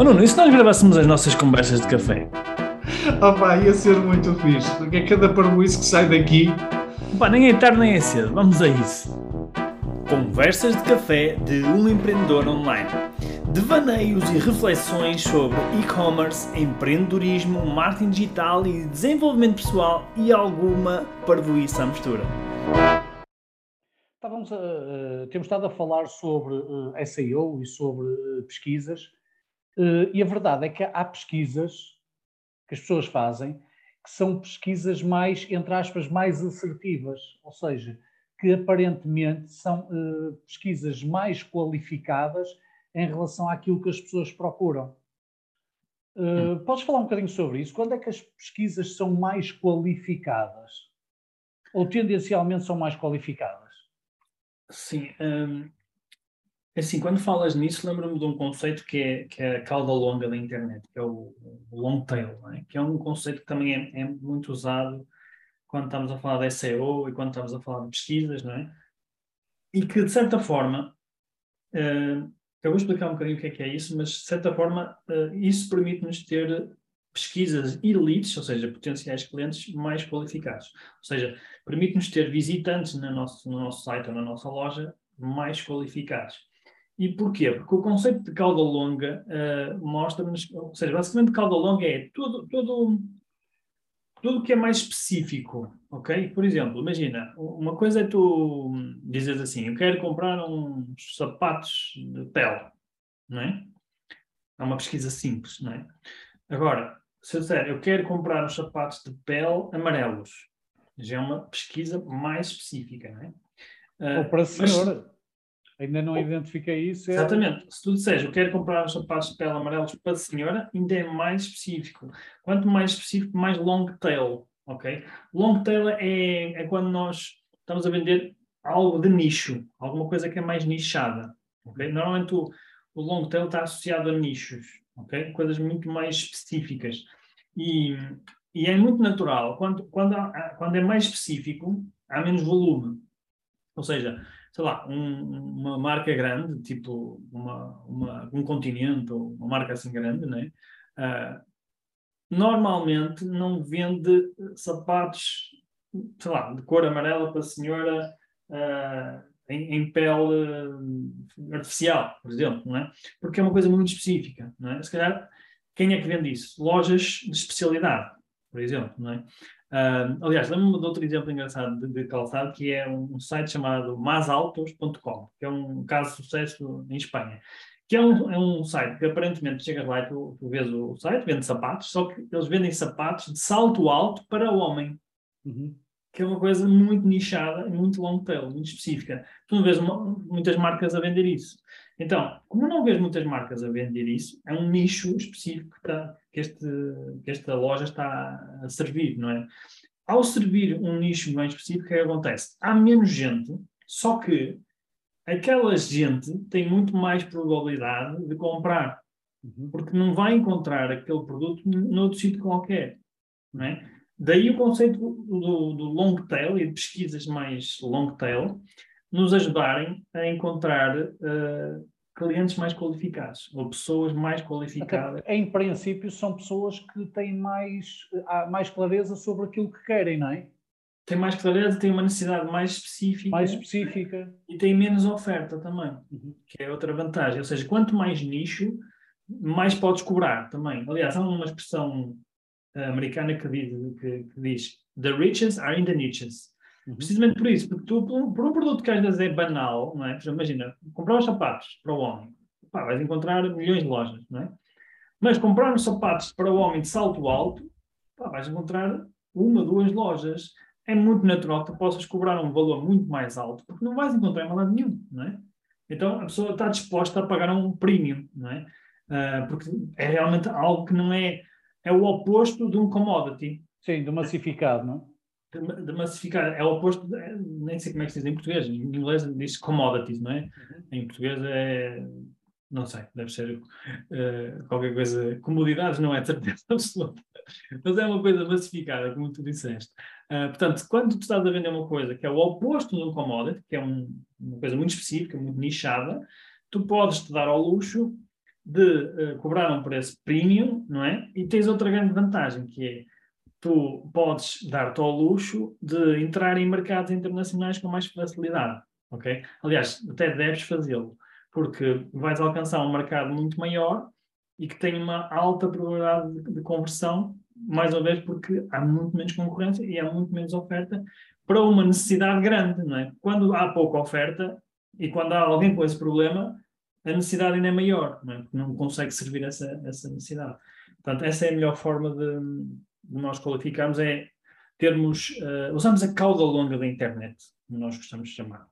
Oh Nuno, e se nós gravássemos as nossas conversas de café? Opa, ia ser muito fixe, porque é cada parboice que sai daqui. Pá, nem é tarde nem é cedo, vamos a isso. Conversas de café de um empreendedor online. Devaneios e reflexões sobre e-commerce, empreendedorismo, marketing digital e desenvolvimento pessoal e alguma parvoíça à mistura. Estávamos a, uh, temos estado a falar sobre uh, SEO e sobre uh, pesquisas, e a verdade é que há pesquisas que as pessoas fazem que são pesquisas mais, entre aspas, mais assertivas, ou seja, que aparentemente são uh, pesquisas mais qualificadas em relação àquilo que as pessoas procuram. Uh, podes falar um bocadinho sobre isso? Quando é que as pesquisas são mais qualificadas? Ou tendencialmente são mais qualificadas? Sim. Um, assim, quando falas nisso, lembro-me de um conceito que é, que é a cauda longa da internet, que é o, o long tail, é? que é um conceito que também é, é, muito usado quando estamos a falar de SEO e quando estamos a falar de pesquisas, não é? E que, de certa forma, uh, eu vou explicar um bocadinho o que é que é isso, mas, de certa forma, uh, isso permite-nos ter pesquisas e leads, ou seja, potenciais clientes mais qualificados. Ou seja, permite-nos ter visitantes no nosso, no nosso site ou na nossa loja mais qualificados. E porquê? Porque o conceito de cauda longa uh, mostra-nos, ou seja, basicamente cauda longa é tudo, tudo, tudo que é mais específico, ok? Por exemplo, imagina, uma coisa é tu dizes assim, eu quero comprar uns sapatos de pele, não é? É uma pesquisa simples, não é? Agora, se eu disser, eu quero comprar os sapatos de pele amarelos, já é uma pesquisa mais específica, não é? Ou para a senhora. Mas, ainda não identifiquei isso. É... Exatamente. Se tu disseres, eu quero comprar os sapatos de pele amarelos para a senhora, ainda é mais específico. Quanto mais específico, mais long tail, ok? Long tail é, é quando nós estamos a vender algo de nicho, alguma coisa que é mais nichada, ok? Normalmente o, o long tail está associado a nichos, ok? Coisas muito mais específicas. E, e é muito natural, quando, quando, há, quando é mais específico, há menos volume. Ou seja, sei lá, um, uma marca grande, tipo uma, uma, um continente ou uma marca assim grande, né? Uh, normalmente não vende sapatos, sei lá, de cor amarela para a senhora uh, em, em, pele artificial, por exemplo, não é? Porque é uma coisa muito específica, não é? Se calhar, quem é que vende isso? Lojas de especialidade, por exemplo, não é? Uh, aliás, lembro-me de outro exemplo engraçado de, de, calçado, que é um, site chamado masaltos.com, que é um caso de sucesso em Espanha. Que é um, é um site que aparentemente chegas lá e tu, tu vês o site, vende sapatos, só que eles vendem sapatos de salto alto para o homem. Uhum que é uma coisa muito nichada e muito long tail, muito específica. Tu não vês uma, muitas marcas a vender isso. Então, como não vês muitas marcas a vender isso, é um nicho específico que, está, que, este, que esta loja está a servir, não é? Ao servir um nicho bem específico, o que, é que acontece? Há menos gente, só que aquela gente tem muito mais probabilidade de comprar, uhum. porque não vai encontrar aquele produto noutro sítio qualquer, não é? Daí o conceito do, do, long tail e de pesquisas mais long tail nos ajudarem a encontrar uh, clientes mais qualificados ou pessoas mais qualificadas. Até, em princípio, são pessoas que têm mais, mais clareza sobre aquilo que querem, não é? Tem mais clareza, tem uma necessidade mais específica. Mais específica. E tem menos oferta também, uhum. que é outra vantagem. Ou seja, quanto mais nicho, mais podes cobrar também. Aliás, há uma expressão americana que diz, que, que diz The riches are in the niches. Uhum. Precisamente por isso, porque tu, por, um produto que às vezes é banal, não é? Imagina, comprar os sapatos para o homem, pá, vais encontrar milhões de lojas, não é? Mas comprar os sapatos para o homem de salto alto, pá, vais encontrar uma, duas lojas. É muito natural que tu possas cobrar um valor muito mais alto, porque não vais encontrar em lado nenhum, não é? Então a pessoa está disposta a pagar um premium, não é? Uh, porque é realmente algo que não é é o oposto de um commodity. Sim, de massificado, não é? De, de massificado. É o oposto, de, nem sei como é que se diz em português. Em inglês diz commodities, não é? Uhum. Em português é. Não sei, deve ser uh, qualquer coisa. Comodidades não é certeza absoluta. Mas é uma coisa massificada, como tu disseste. Uh, portanto, quando tu estás a vender uma coisa que é o oposto de um commodity, que é um, uma coisa muito específica, muito nichada, tu podes te dar ao luxo de uh, cobrar um preço premium, não é? E tens outra grande vantagem, que é tu podes dar-te ao luxo de entrar em mercados internacionais com mais facilidade, ok? Aliás, até deves fazê-lo, porque vais alcançar um mercado muito maior e que tem uma alta probabilidade de, de conversão, mais uma vez porque há muito menos concorrência e há muito menos oferta para uma necessidade grande, não é? Quando há pouca oferta e quando há alguém com esse problema, a necessidade ainda é maior, não, é? não consegue servir essa, essa necessidade. Portanto, essa é a melhor forma de, de nós qualificarmos, é termos, uh, usamos a cauda longa da internet, como nós gostamos de chamar.